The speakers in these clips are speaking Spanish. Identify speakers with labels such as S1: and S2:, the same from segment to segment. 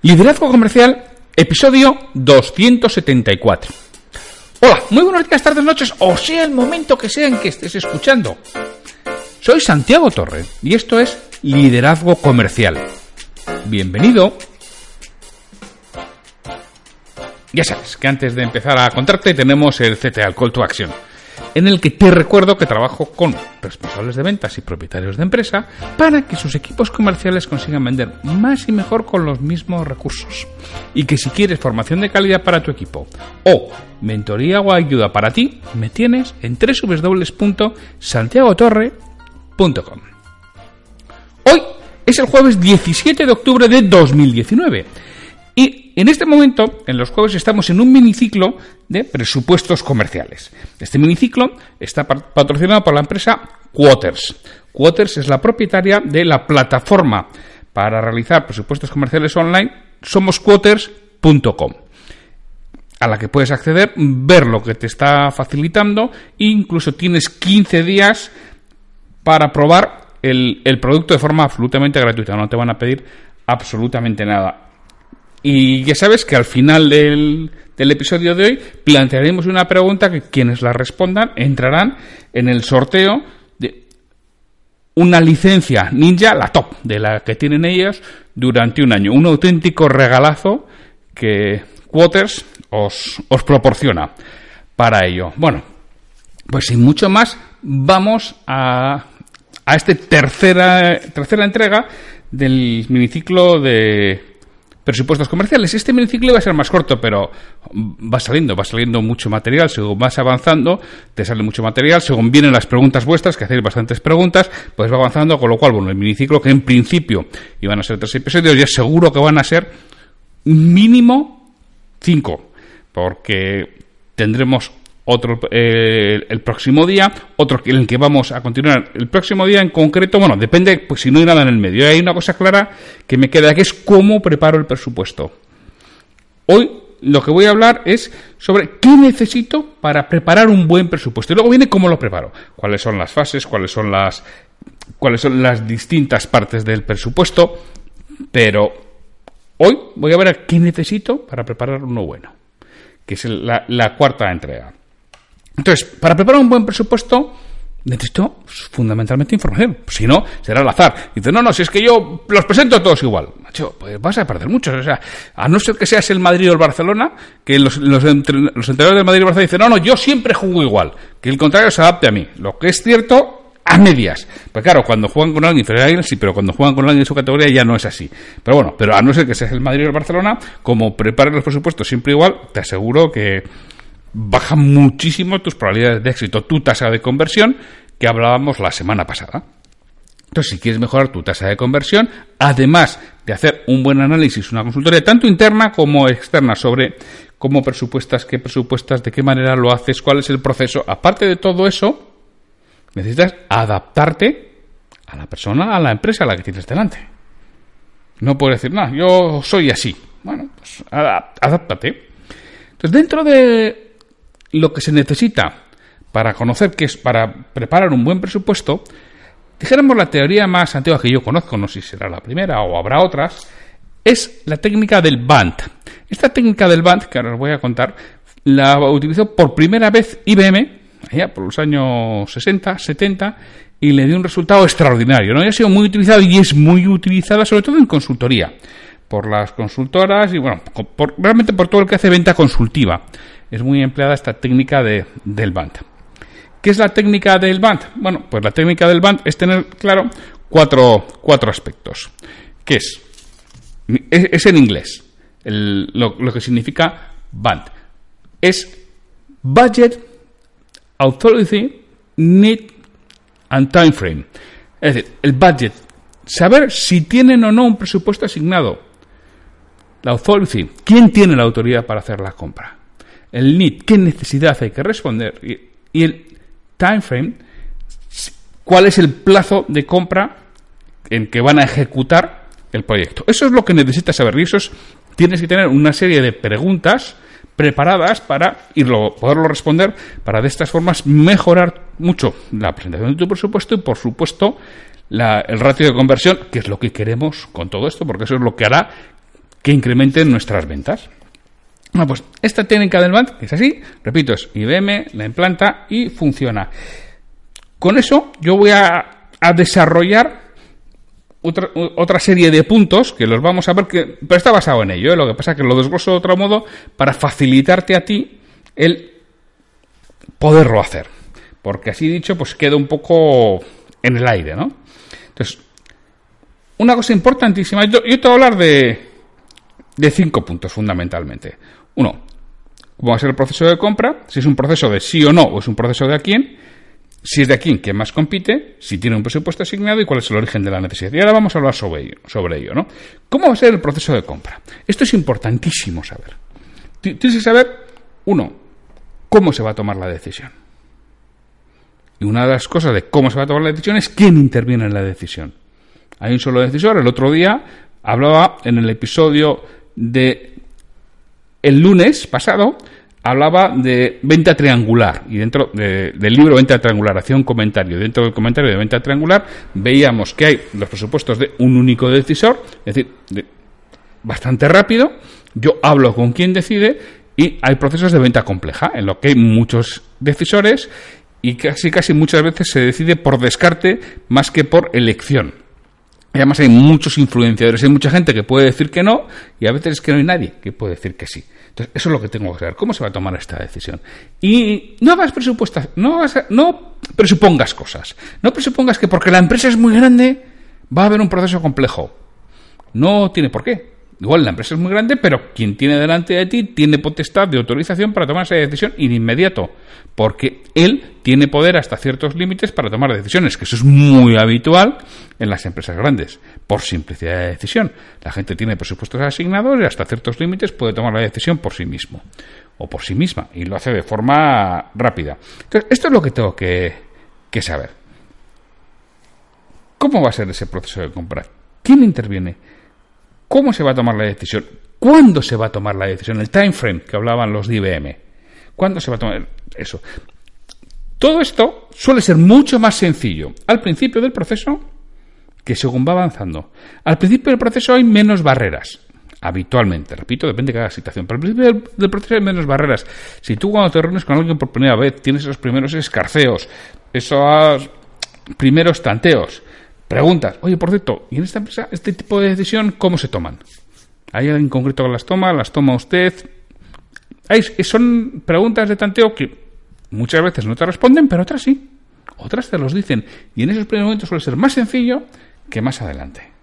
S1: Liderazgo Comercial, episodio 274. Hola, muy buenos días, tardes, noches, o sea el momento que sea en que estés escuchando. Soy Santiago Torre y esto es Liderazgo Comercial. Bienvenido. Ya sabes que antes de empezar a contarte tenemos el CTA, el Call to Action, en el que te recuerdo que trabajo con responsables de ventas y propietarios de empresa para que sus equipos comerciales consigan vender más y mejor con los mismos recursos. Y que si quieres formación de calidad para tu equipo o mentoría o ayuda para ti, me tienes en www.santiagotorre.com. Hoy es el jueves 17 de octubre de 2019. Y en este momento, en los jueves, estamos en un miniciclo de presupuestos comerciales. Este miniciclo está patrocinado por la empresa Quoters. Quoters es la propietaria de la plataforma para realizar presupuestos comerciales online somosquoters.com a la que puedes acceder, ver lo que te está facilitando e incluso tienes 15 días para probar el producto de forma absolutamente gratuita. No te van a pedir absolutamente nada. Y ya sabes que al final del, del, episodio de hoy plantearemos una pregunta que quienes la respondan entrarán en el sorteo de una licencia ninja, la top, de la que tienen ellos durante un año. Un auténtico regalazo que Quoters os, os proporciona para ello. Bueno, pues sin mucho más, vamos a, a esta tercera, tercera entrega del miniciclo de presupuestos comerciales. Este miniciclo va a ser más corto, pero va saliendo, va saliendo mucho material. Según vas avanzando, te sale mucho material. Según vienen las preguntas vuestras, que hacéis bastantes preguntas, pues va avanzando. Con lo cual, bueno, el miniciclo, que en principio iban a ser tres episodios, ya seguro que van a ser mínimo cinco, porque tendremos otro eh, el próximo día, otro en el que vamos a continuar el próximo día en concreto, bueno, depende, pues si no hay nada en el medio. Hay una cosa clara que me queda, que es cómo preparo el presupuesto. Hoy lo que voy a hablar es sobre qué necesito para preparar un buen presupuesto. Y luego viene cómo lo preparo. Cuáles son las fases, cuáles son las, cuáles son las distintas partes del presupuesto. Pero hoy voy a ver qué necesito para preparar uno bueno, que es la, la cuarta entrega. Entonces, para preparar un buen presupuesto, necesito fundamentalmente información. Si no, será al azar. Y dice, no, no, si es que yo los presento todos igual. Macho, pues vas a perder muchos. O sea, a no ser que seas el Madrid o el Barcelona, que los, los, los entrenadores del Madrid y Barcelona dicen, no, no, yo siempre juego igual. Que el contrario se adapte a mí. Lo que es cierto, a medias. Pues claro, cuando juegan con alguien inferior a alguien, sí, pero cuando juegan con alguien de su categoría ya no es así. Pero bueno, pero a no ser que seas el Madrid o el Barcelona, como prepares los presupuestos siempre igual, te aseguro que baja muchísimo tus probabilidades de éxito, tu tasa de conversión que hablábamos la semana pasada. Entonces, si quieres mejorar tu tasa de conversión, además de hacer un buen análisis, una consultoría tanto interna como externa sobre cómo presupuestas, qué presupuestas, de qué manera lo haces, cuál es el proceso, aparte de todo eso, necesitas adaptarte a la persona, a la empresa a la que tienes delante. No puedes decir, no, yo soy así. Bueno, pues adáptate. Entonces, dentro de lo que se necesita para conocer qué es, para preparar un buen presupuesto, dijéramos la teoría más antigua que yo conozco, no sé si será la primera o habrá otras, es la técnica del BANT. Esta técnica del BANT, que ahora os voy a contar, la utilizó por primera vez IBM, allá por los años 60, 70, y le dio un resultado extraordinario. ¿no? ha sido muy utilizado y es muy utilizada sobre todo en consultoría, por las consultoras y bueno, por, realmente por todo el que hace venta consultiva es muy empleada esta técnica de, del band. ¿Qué es la técnica del band? Bueno, pues la técnica del band es tener claro cuatro, cuatro aspectos. ¿Qué es? Es, en inglés lo, lo, que significa band. Es budget, authority, need and time frame. Es decir, el budget. Saber si tienen o no un presupuesto asignado la authority, ¿quién tiene la autoridad para hacer la compra? El need, ¿qué necesidad hay que responder? Y, el time frame, ¿cuál es el plazo de compra en que van a ejecutar el proyecto? Eso es lo que necesitas saber y eso es, tienes que tener una serie de preguntas preparadas para irlo, poderlo responder, para de estas formas mejorar mucho la presentación de tu presupuesto y, por supuesto, el ratio de conversión, que es lo que queremos con todo esto, porque eso es lo que hará que incrementen nuestras ventas. Bueno, pues esta técnica del BAND, es así, repito, es IBM, la implanta y funciona. Con eso yo voy a, desarrollar otra, otra, serie de puntos que los vamos a ver, que, pero está basado en ello. ¿eh? Lo que pasa es que lo desgloso de otro modo para facilitarte a ti el poderlo hacer. Porque así dicho, pues queda un poco en el aire, ¿no? Entonces, una cosa importantísima, yo, yo te voy a hablar de cinco puntos fundamentalmente. Uno, cómo va a ser el proceso de compra, si es un proceso de sí o no o es un proceso de a quién si es de aquí quién más compite, si tiene un presupuesto asignado y cuál es el origen de la necesidad. Y ahora vamos a hablar sobre ello. Sobre ello ¿no? ¿Cómo va a ser el proceso de compra? Esto es importantísimo saber. Tienes que saber, uno, cómo se va a tomar la decisión. Y una de las cosas de cómo se va a tomar la decisión es quién interviene en la decisión. Hay un solo decisor. El otro día hablaba en el episodio de el lunes pasado hablaba de venta triangular y dentro del libro Venta Triangular hacía un comentario. Dentro del comentario de venta triangular veíamos que hay los presupuestos de un único decisor, es decir, bastante rápido. Yo hablo con quien decide y hay procesos de venta compleja en lo que hay muchos decisores y casi casi muchas veces se decide por descarte más que por elección. Además hay muchos influenciadores, hay mucha gente que puede decir que no y a veces es que no hay nadie que puede decir que sí. Entonces, eso es lo que tengo que saber. ¿Cómo se va a tomar esta decisión? Y no hagas presupuestas, no, no presupongas cosas. No presupongas que porque la empresa es muy grande va a haber un proceso complejo. No tiene por qué. Igual la empresa es muy grande, pero quien tiene delante de ti tiene potestad de autorización para tomar esa decisión de inmediato, porque él tiene poder hasta ciertos límites para tomar decisiones, que eso es muy habitual en las empresas grandes, por simplicidad de decisión. La gente tiene presupuestos asignados y hasta ciertos límites puede tomar la decisión por sí mismo o por sí misma y lo hace de forma rápida. Entonces, esto es lo que tengo que, que saber. ¿Cómo va a ser ese proceso de comprar? ¿Quién interviene? ¿Cómo se va a tomar la decisión? ¿Cuándo se va a tomar la decisión? El time frame que hablaban los de IBM. ¿Cuándo se va a tomar eso? Todo esto suele ser mucho más sencillo al principio del proceso que según va avanzando. Al principio del proceso hay menos barreras. Habitualmente, repito, depende de cada situación. Pero al principio del, proceso hay menos barreras. Si tú cuando te reúnes con alguien por primera vez tienes esos primeros escarceos, esos primeros tanteos, Preguntas, oye, por cierto, ¿y en esta empresa este tipo de decisión cómo se toman? ¿Hay alguien concreto que las toma? ¿Las toma usted? Hay, son preguntas de tanteo que muchas veces no te responden, pero otras sí. Otras te los dicen. Y en esos primeros momentos suele ser más sencillo que más adelante.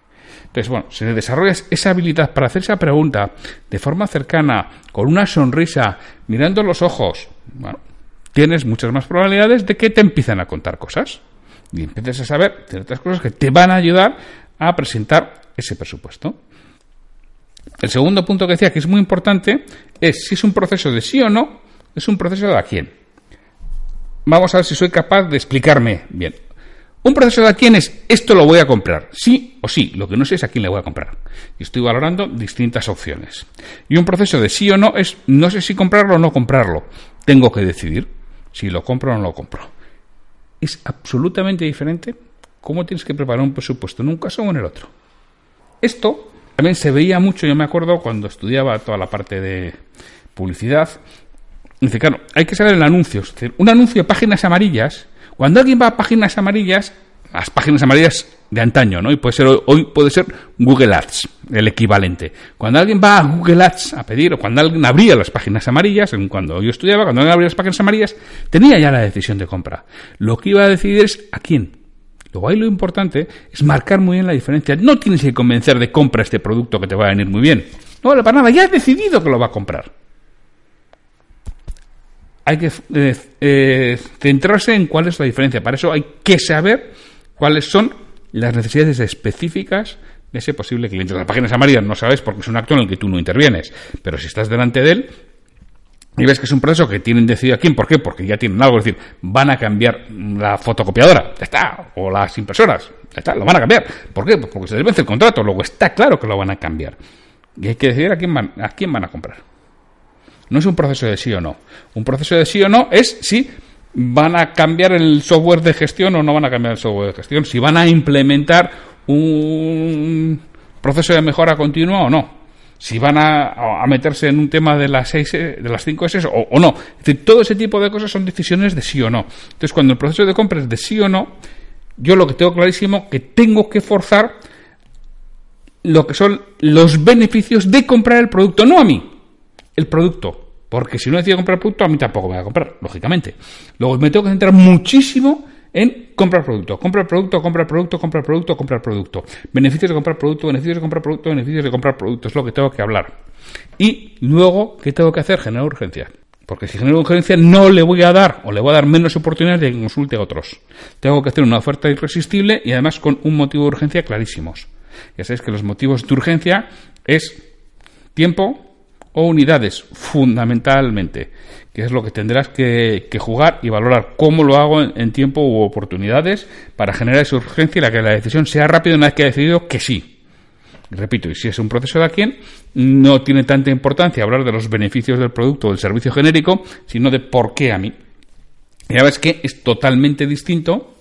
S1: Entonces, bueno, si desarrollas esa habilidad para hacer esa pregunta de forma cercana, con una sonrisa, mirando los ojos, bueno, tienes muchas más probabilidades de que te empiecen a contar cosas y empieces a saber ciertas cosas que te van a ayudar a presentar ese presupuesto. El segundo punto que decía que es muy importante es si es un proceso de sí o no, es un proceso de a quién. Vamos a ver si soy capaz de explicarme bien. Un proceso de a quién es esto lo voy a comprar, sí o sí, lo que no sé es a quién le voy a comprar. Y estoy valorando distintas opciones. Y un proceso de sí o no es no sé si comprarlo o no comprarlo. Tengo que decidir si lo compro o no lo compro es absolutamente diferente cómo tienes que preparar un presupuesto en un caso o en el otro. Esto también se veía mucho, yo me acuerdo cuando estudiaba toda la parte de publicidad. Dice, claro, hay que saber el anuncio. Es decir, un anuncio de páginas amarillas, cuando alguien va a páginas amarillas, las páginas amarillas de antaño, ¿no? Y puede ser hoy puede ser Google Ads, el equivalente. Cuando alguien va a Google Ads a pedir o cuando alguien abría las páginas amarillas, cuando yo estudiaba, cuando alguien abría las páginas amarillas, tenía ya la decisión de compra. Lo que iba a decidir es a quién. Luego ahí lo importante es marcar muy bien la diferencia. No tienes que convencer de compra este producto que te va a venir muy bien. No vale para nada, ya has decidido que lo va a comprar. Hay que eh, eh, centrarse en cuál es la diferencia. Para eso hay que saber cuáles son las necesidades específicas de ese posible cliente. Las páginas amarillas no sabes porque es un acto en el que tú no intervienes, pero si estás delante de él, y ves que es un proceso que tienen decidido a quién, ¿por qué? Porque ya tienen algo, es decir, van a cambiar la fotocopiadora, ya está, o las impresoras, ya está, lo van a cambiar. ¿Por qué? Pues porque se les vence el contrato, luego está claro que lo van a cambiar. Y hay que decidir a quién van a, quién van a comprar. No es un proceso de sí o no. Un proceso de sí o no es si van a cambiar el software de gestión o no van a cambiar el software de gestión, si van a implementar un proceso de mejora continua o no si van a, meterse en un tema de las seis, de las 5 S o, no. Es decir, todo ese tipo de cosas son decisiones de sí o no. Entonces, cuando el proceso de compra es de sí o no, yo lo que tengo clarísimo que tengo que forzar lo que son los beneficios de comprar el producto, no a mí, el producto. Porque si no decido comprar producto, a mí tampoco me va a comprar, lógicamente. Luego me tengo que centrar muchísimo en comprar producto, comprar producto, comprar producto, comprar producto, comprar producto. Beneficios de comprar producto, beneficios de comprar producto, beneficios de comprar producto. Es lo que tengo que hablar. Y luego, ¿qué tengo que hacer? Generar urgencia. Porque si genero urgencia no le voy a dar o le voy a dar menos oportunidades de que consulte a otros. Tengo que hacer una oferta irresistible y además con un motivo de urgencia clarísimos. Ya sabéis que los motivos de urgencia es tiempo, o unidades, fundamentalmente, que es lo que tendrás que, jugar y valorar cómo lo hago en, tiempo u oportunidades para generar esa urgencia y la que la decisión sea rápida una vez que he decidido que sí. Repito, y si es un proceso de a quién, no tiene tanta importancia hablar de los beneficios del producto o del servicio genérico, sino de por qué a mí. Ya ves que es totalmente distinto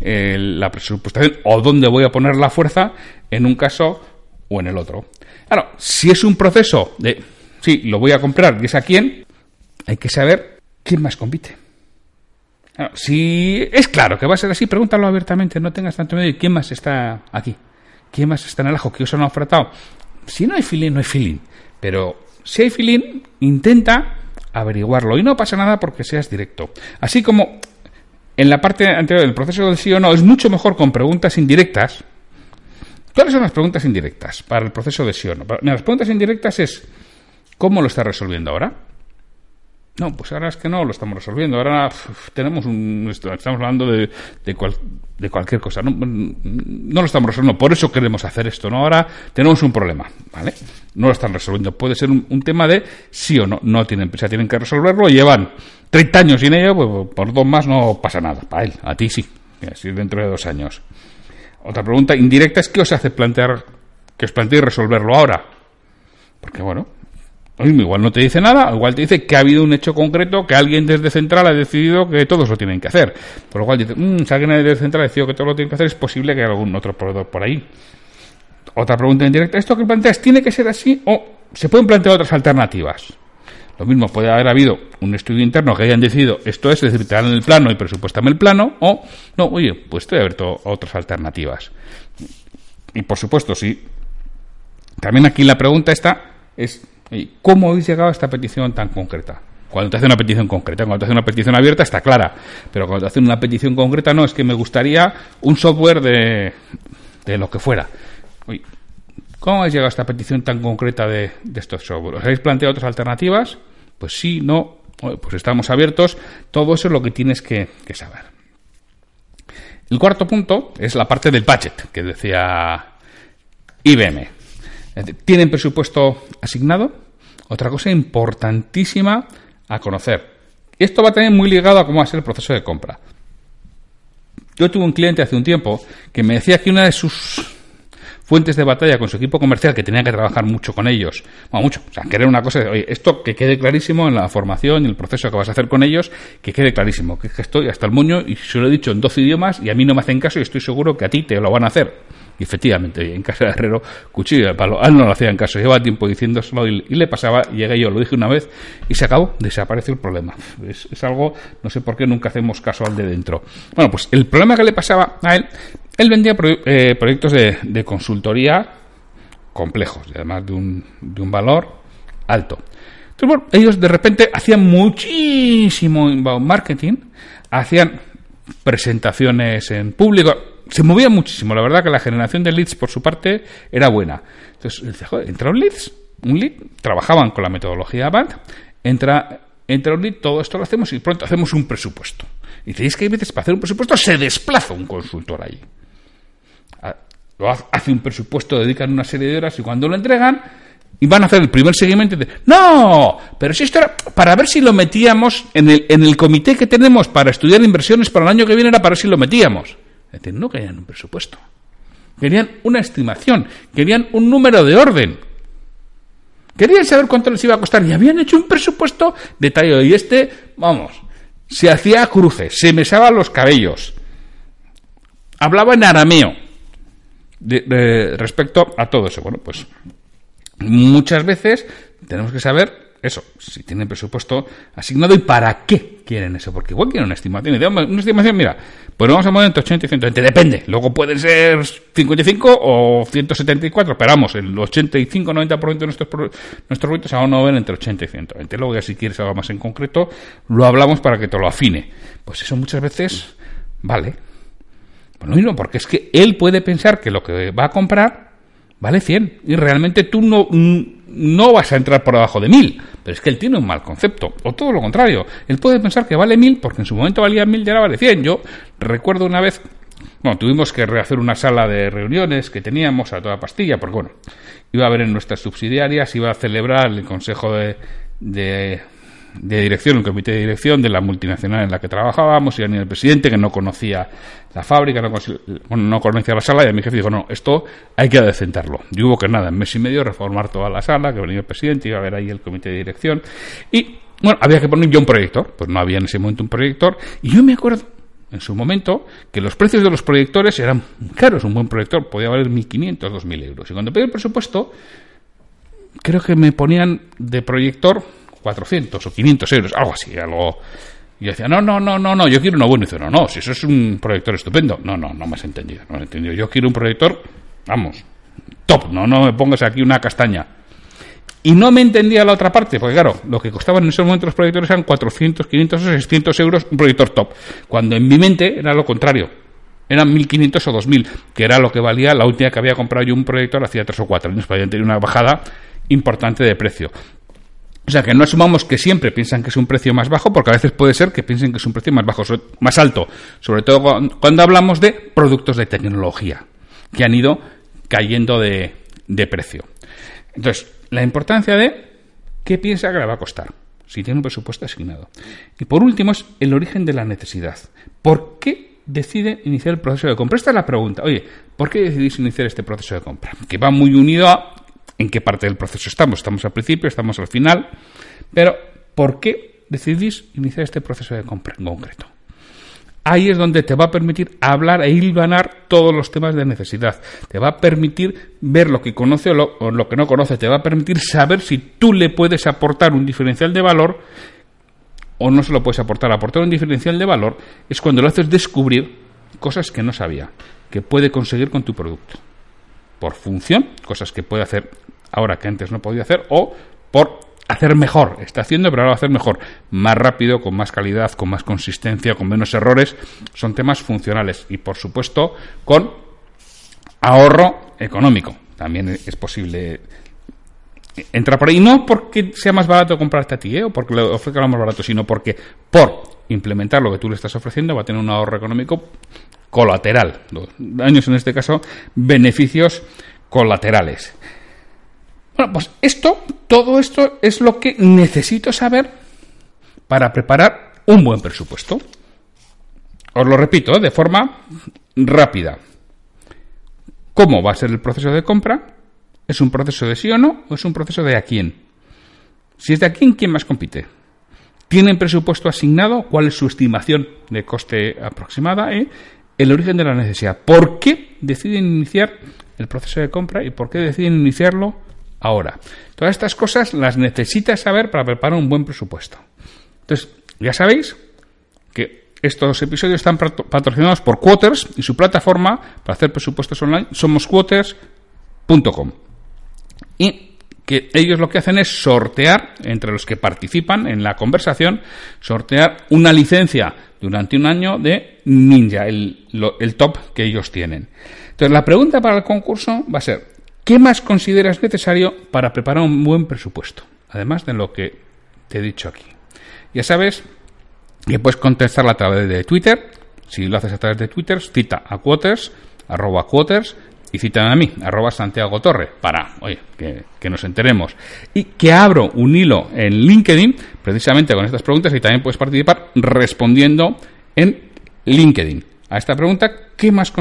S1: la presupuestación o dónde voy a poner la fuerza en un caso o en el otro. Claro, si es un proceso de sí, lo voy a comprar y es a quién, hay que saber quién más compite. si es claro que va a ser así, pregúntalo abiertamente, no tengas tanto miedo. ¿Quién más está aquí? ¿Quién más está en el ajo? ¿Qué os han ofertado? Si no hay feeling, no hay feeling. Pero si hay feeling, intenta averiguarlo. Y no pasa nada porque seas directo. Así como en la parte anterior del proceso del sí o no, es mucho mejor con preguntas indirectas. ¿Cuáles son las preguntas indirectas para el proceso de sí o no? Las preguntas indirectas es ¿Cómo lo está resolviendo ahora? No, pues ahora es que no lo estamos resolviendo. Ahora tenemos un. Estamos hablando de, de, cualquier cosa. No, no, lo estamos resolviendo. Por eso queremos hacer esto. ¿no? Ahora tenemos un problema. ¿vale? No lo están resolviendo. Puede ser un, tema de sí o no. No tienen prisa, tienen que resolverlo. Llevan 30 años sin ello. Pues por dos más no pasa nada. Para él, a ti sí. Así dentro de dos años. Otra pregunta indirecta es: ¿qué os hace plantear que os planteéis resolverlo ahora? Porque bueno, igual no te dice nada, igual te dice que ha habido un hecho concreto que alguien desde Central ha decidido que todos lo tienen que hacer. Por lo cual dice, mmm, si alguien desde Central ha decidido que todos lo tienen que hacer, es posible que haya algún otro proveedor por ahí. Otra pregunta en directo, ¿esto que planteas tiene que ser así o se pueden plantear otras alternativas? Lo mismo puede haber habido un estudio interno que hayan decidido esto es, es decir, te dan el plano y presupuestame el plano, o no, oye, pues estoy abierto otras alternativas. Y por supuesto, sí. También aquí la pregunta está es ¿Cómo habéis llegado a esta petición tan concreta? Cuando te hace una petición concreta, cuando te hace una petición abierta está clara, pero cuando te hace una petición concreta no, es que me gustaría un software de, de lo que fuera. ¿Cómo habéis llegado a esta petición tan concreta de, estos software? ¿Os habéis planteado otras alternativas? Pues sí, no, pues estamos abiertos. Todo eso es lo que tienes que, que saber. El cuarto punto es la parte del budget que decía IBM. ¿Tienen presupuesto asignado? Otra cosa importantísima a conocer. Esto va también muy ligado a cómo va a ser el proceso de compra. Yo tuve un cliente hace un tiempo que me decía que una de sus fuentes de batalla con su equipo comercial, que tenía que trabajar mucho con ellos, bueno, mucho, o sea, que era una cosa de, oye, esto que quede clarísimo en la formación y el proceso que vas a hacer con ellos, que quede clarísimo, que estoy hasta el moño y se lo he dicho en 12 idiomas y a mí no me hacen caso y estoy seguro que a ti te lo van a hacer. Y efectivamente, en casa de Herrero, cuchillo de palo. A él no lo hacía en caso, llevaba tiempo diciéndoselo y, le pasaba, llegué yo, lo dije una vez y se acabó, desapareció el problema. Es, algo, no sé por qué nunca hacemos caso al de dentro. Bueno, pues el problema que le pasaba a él, él vendía eh, proyectos de, consultoría complejos, y además de un, de un valor alto. Entonces, bueno, ellos de repente hacían muchísimo inbound marketing, hacían presentaciones en público, se movía muchísimo. La verdad que la generación de leads por su parte era buena. Entonces, entra un leads, un lead, trabajaban con la metodología BAND, entra, entra un lead, todo esto lo hacemos y pronto hacemos un presupuesto. Y dice, que hay veces para hacer un presupuesto se desplaza un consultor ahí. lo hace un presupuesto, dedican una serie de horas y cuando lo entregan y van a hacer el primer seguimiento de no, pero si esto era para ver si lo metíamos en el, en el comité que tenemos para estudiar inversiones para el año que viene era para ver si lo metíamos. Es decir, no querían un presupuesto. Querían una estimación, querían un número de orden. Querían saber cuánto les iba a costar y habían hecho un presupuesto detallado. Y este, vamos, se hacía cruces, se mesaba los cabellos, hablaba en arameo respecto a todo eso. Bueno, pues muchas veces tenemos que saber eso, si tienen presupuesto asignado y para qué quieren eso, porque igual quieren una estimación. Una estimación, mira, pues vamos a mover entre 80 y 120, depende. Luego pueden ser 55 o 174, pero vamos, el 85-90% de nuestros, nuestros proyectos se van a entre 80 y 120. Luego ya si quieres algo más en concreto, lo hablamos para que te lo afine. Pues eso muchas veces vale. Pues lo mismo, porque es que él puede pensar que lo que va a comprar vale 100 y realmente tú no no vas a entrar por debajo de mil, pero es que él tiene un mal concepto, o todo lo contrario, él puede pensar que vale mil porque en su momento valía mil y ahora vale cien. Yo recuerdo una vez, bueno, tuvimos que rehacer una sala de reuniones que teníamos a toda pastilla, porque bueno, iba a haber en nuestras subsidiarias, iba a celebrar el consejo de de dirección, el comité de dirección de la multinacional en la que trabajábamos, y el presidente que no conocía la fábrica, no conocía, no conocía la sala, y a mi jefe dijo, no, esto hay que adecentarlo. Y hubo que nada, en mes y medio reformar toda la sala, que venía el presidente, iba a ver ahí el comité de dirección, y bueno, había que poner yo un proyector, pues no había en ese momento un proyector, y yo me acuerdo en su momento que los precios de los proyectores eran caros, un buen proyector podía valer 1.500, 2.000 euros, y cuando pedí el presupuesto, creo que me ponían de proyector 400 o 500 euros, algo así, algo... Y decía, no, no, no, no, no, yo quiero uno bueno. Y dice, no, no, si eso es un proyector estupendo. No, no, no me has entendido, no me has entendido. Yo quiero un proyector, vamos, top, no, no me pongas aquí una castaña. Y no me entendía la otra parte, porque claro, lo que costaban en ese momento los proyectores eran 400, 500 o 600 euros un proyector top. Cuando en mi mente era lo contrario. Eran 1.500 o 2.000, que era lo que valía la última que había comprado yo un proyector hacía 3 o 4 años, para tener una bajada importante de precio. O sea, que no asumamos que siempre piensan que es un precio más bajo, porque a veces puede ser que piensen que es un precio más bajo, más alto, sobre todo cuando hablamos de productos de tecnología, que han ido cayendo de, precio. Entonces, la importancia de qué piensa que le va a costar, si tiene un presupuesto asignado. Y por último es el origen de la necesidad. ¿Por qué decide iniciar el proceso de compra? Esta es la pregunta. Oye, ¿por qué decidís iniciar este proceso de compra? Que va muy unido a en qué parte del proceso estamos. Estamos al principio, estamos al final, pero ¿por qué decidís iniciar este proceso de compra en concreto? Ahí es donde te va a permitir hablar e hilvanar todos los temas de necesidad. Te va a permitir ver lo que conoce o lo, que no conoce. Te va a permitir saber si tú le puedes aportar un diferencial de valor o no se lo puedes aportar. Aportar un diferencial de valor es cuando lo haces descubrir cosas que no sabía, que puede conseguir con tu producto. Por función, cosas que puede hacer ahora que antes no podía hacer, o por hacer mejor. Está haciendo, pero ahora va a hacer mejor. Más rápido, con más calidad, con más consistencia, con menos errores. Son temas funcionales. Y por supuesto, con ahorro económico. También es posible entrar por ahí. No porque sea más barato comprarte a ti, ¿eh? o porque le ofrezca lo más barato, sino porque por implementar lo que tú le estás ofreciendo va a tener un ahorro económico colateral. Daños en este caso, beneficios colaterales. Bueno, pues esto, todo esto es lo que necesito saber para preparar un buen presupuesto. Os lo repito ¿eh? de forma rápida. ¿Cómo va a ser el proceso de compra? ¿Es un proceso de sí o no? ¿O es un proceso de a quién? Si es de a quién, ¿quién más compite? ¿Tienen presupuesto asignado? ¿Cuál es su estimación de coste aproximada? ¿Eh? El origen de la necesidad. ¿Por qué deciden iniciar el proceso de compra y por qué deciden iniciarlo ahora. Todas estas cosas las necesitas saber para preparar un buen presupuesto. Entonces, ya sabéis que estos episodios están patrocinados por Quoters y su plataforma para hacer presupuestos online somos quoters.com. Y que ellos lo que hacen es sortear entre los que participan en la conversación, sortear una licencia durante un año de Ninja, el, el top que ellos tienen. Entonces, la pregunta para el concurso va a ser, ¿Qué más consideras necesario para preparar un buen presupuesto? Además de lo que te he dicho aquí. Ya sabes que puedes contestarla a través de Twitter. Si lo haces a través de Twitter, cita a Quoters, arroba Quoters, y citan a mí, arroba Santiago Torre, para, oye, que, nos enteremos. Y que abro un hilo en LinkedIn, precisamente con estas preguntas, y también puedes participar respondiendo en LinkedIn. A esta pregunta, ¿qué más,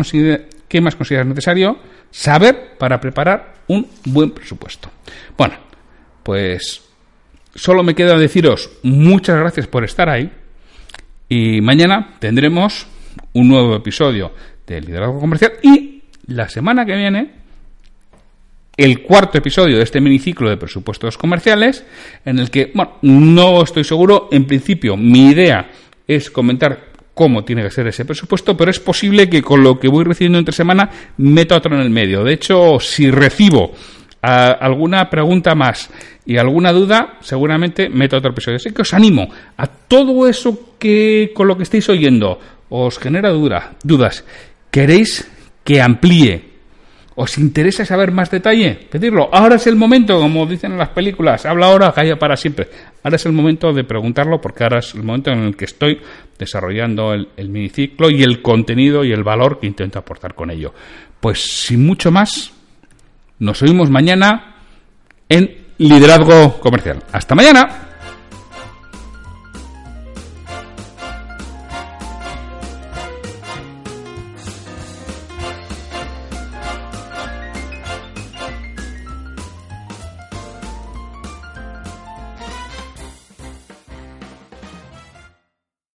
S1: qué más consideras necesario saber para preparar un buen presupuesto? Bueno, pues solo me queda deciros muchas gracias por estar ahí. Y mañana tendremos un nuevo episodio de Liderazgo Comercial y la semana que viene el cuarto episodio de este miniciclo de presupuestos comerciales en el que, bueno, no estoy seguro, en principio mi idea es comentar cómo tiene que ser ese presupuesto, pero es posible que con lo que voy recibiendo entre semana meta otro en el medio. De hecho, si recibo alguna pregunta más y alguna duda, seguramente meto otro episodio. Así que os animo a todo eso que con lo que estáis oyendo os genera duda, dudas. ¿Queréis que amplíe? ¿Os interesa saber más detalle? Pedirlo. Ahora es el momento, como dicen en las películas, habla ahora, calla para siempre. Ahora es el momento de preguntarlo porque ahora es el momento en el que estoy desarrollando el, el miniciclo y el contenido y el valor que intento aportar con ello. Pues sin mucho más, nos oímos mañana en Liderazgo Comercial. Hasta mañana.